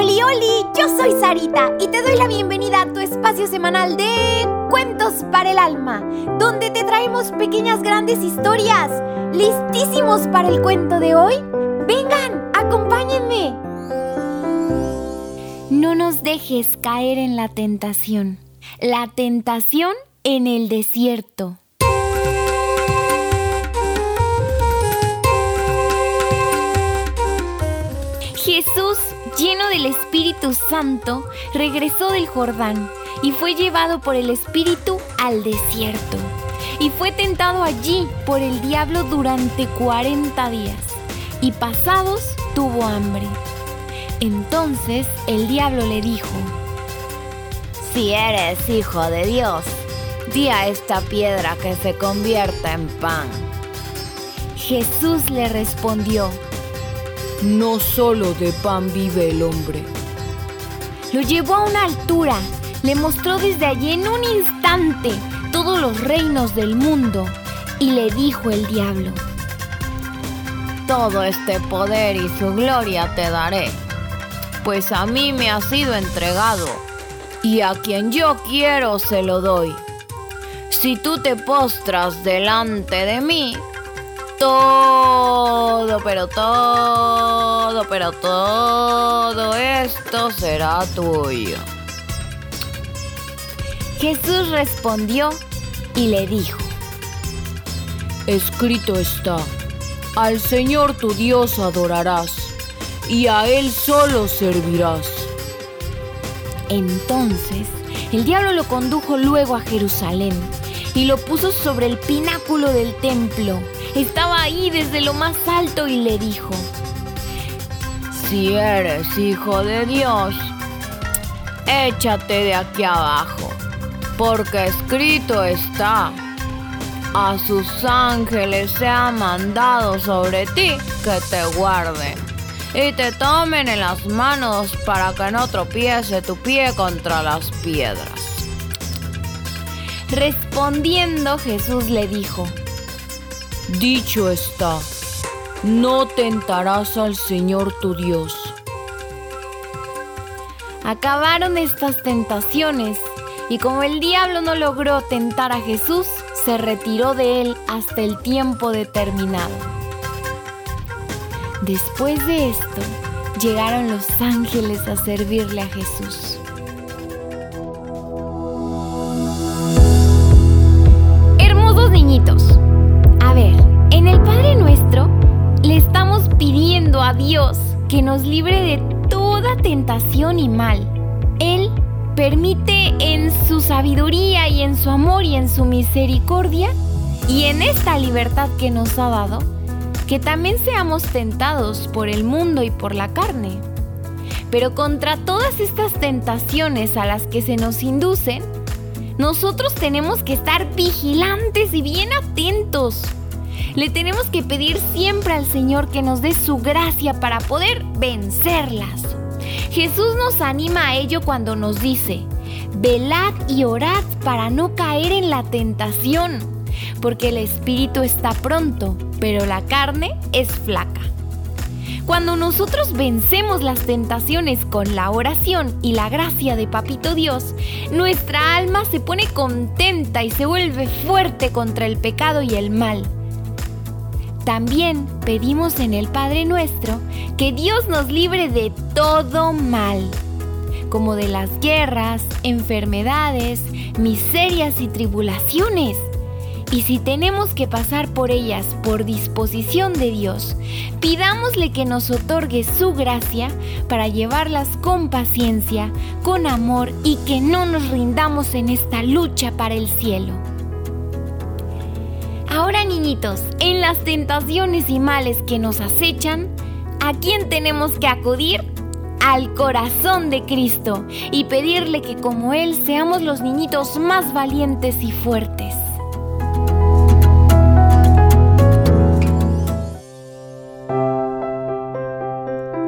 Oli, oli, yo soy Sarita y te doy la bienvenida a tu espacio semanal de Cuentos para el Alma, donde te traemos pequeñas grandes historias. ¿Listísimos para el cuento de hoy? Vengan, acompáñenme. No nos dejes caer en la tentación. La tentación en el desierto. Jesús, lleno del Espíritu Santo, regresó del Jordán y fue llevado por el Espíritu al desierto. Y fue tentado allí por el diablo durante 40 días. Y pasados tuvo hambre. Entonces el diablo le dijo, Si eres hijo de Dios, di a esta piedra que se convierta en pan. Jesús le respondió, no solo de pan vive el hombre. Lo llevó a una altura, le mostró desde allí en un instante todos los reinos del mundo y le dijo el diablo, Todo este poder y su gloria te daré, pues a mí me ha sido entregado y a quien yo quiero se lo doy. Si tú te postras delante de mí, todo, pero todo, pero todo esto será tuyo. Jesús respondió y le dijo, Escrito está, al Señor tu Dios adorarás y a Él solo servirás. Entonces el diablo lo condujo luego a Jerusalén y lo puso sobre el pináculo del templo estaba ahí desde lo más alto y le dijo, Si eres hijo de Dios, échate de aquí abajo, porque escrito está, a sus ángeles se ha mandado sobre ti que te guarden y te tomen en las manos para que no tropiece tu pie contra las piedras. Respondiendo Jesús le dijo, Dicho está, no tentarás al Señor tu Dios. Acabaron estas tentaciones y como el diablo no logró tentar a Jesús, se retiró de él hasta el tiempo determinado. Después de esto, llegaron los ángeles a servirle a Jesús. Dios que nos libre de toda tentación y mal. Él permite en su sabiduría y en su amor y en su misericordia y en esta libertad que nos ha dado, que también seamos tentados por el mundo y por la carne. Pero contra todas estas tentaciones a las que se nos inducen, nosotros tenemos que estar vigilantes y bien atentos. Le tenemos que pedir siempre al Señor que nos dé su gracia para poder vencerlas. Jesús nos anima a ello cuando nos dice, velad y orad para no caer en la tentación, porque el espíritu está pronto, pero la carne es flaca. Cuando nosotros vencemos las tentaciones con la oración y la gracia de Papito Dios, nuestra alma se pone contenta y se vuelve fuerte contra el pecado y el mal. También pedimos en el Padre nuestro que Dios nos libre de todo mal, como de las guerras, enfermedades, miserias y tribulaciones. Y si tenemos que pasar por ellas por disposición de Dios, pidámosle que nos otorgue su gracia para llevarlas con paciencia, con amor y que no nos rindamos en esta lucha para el cielo. Ahora niñitos, en las tentaciones y males que nos acechan, ¿a quién tenemos que acudir? Al corazón de Cristo y pedirle que como Él seamos los niñitos más valientes y fuertes.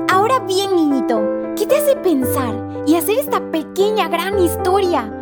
Ahora bien, niñito, ¿qué te hace pensar y hacer esta pequeña gran historia?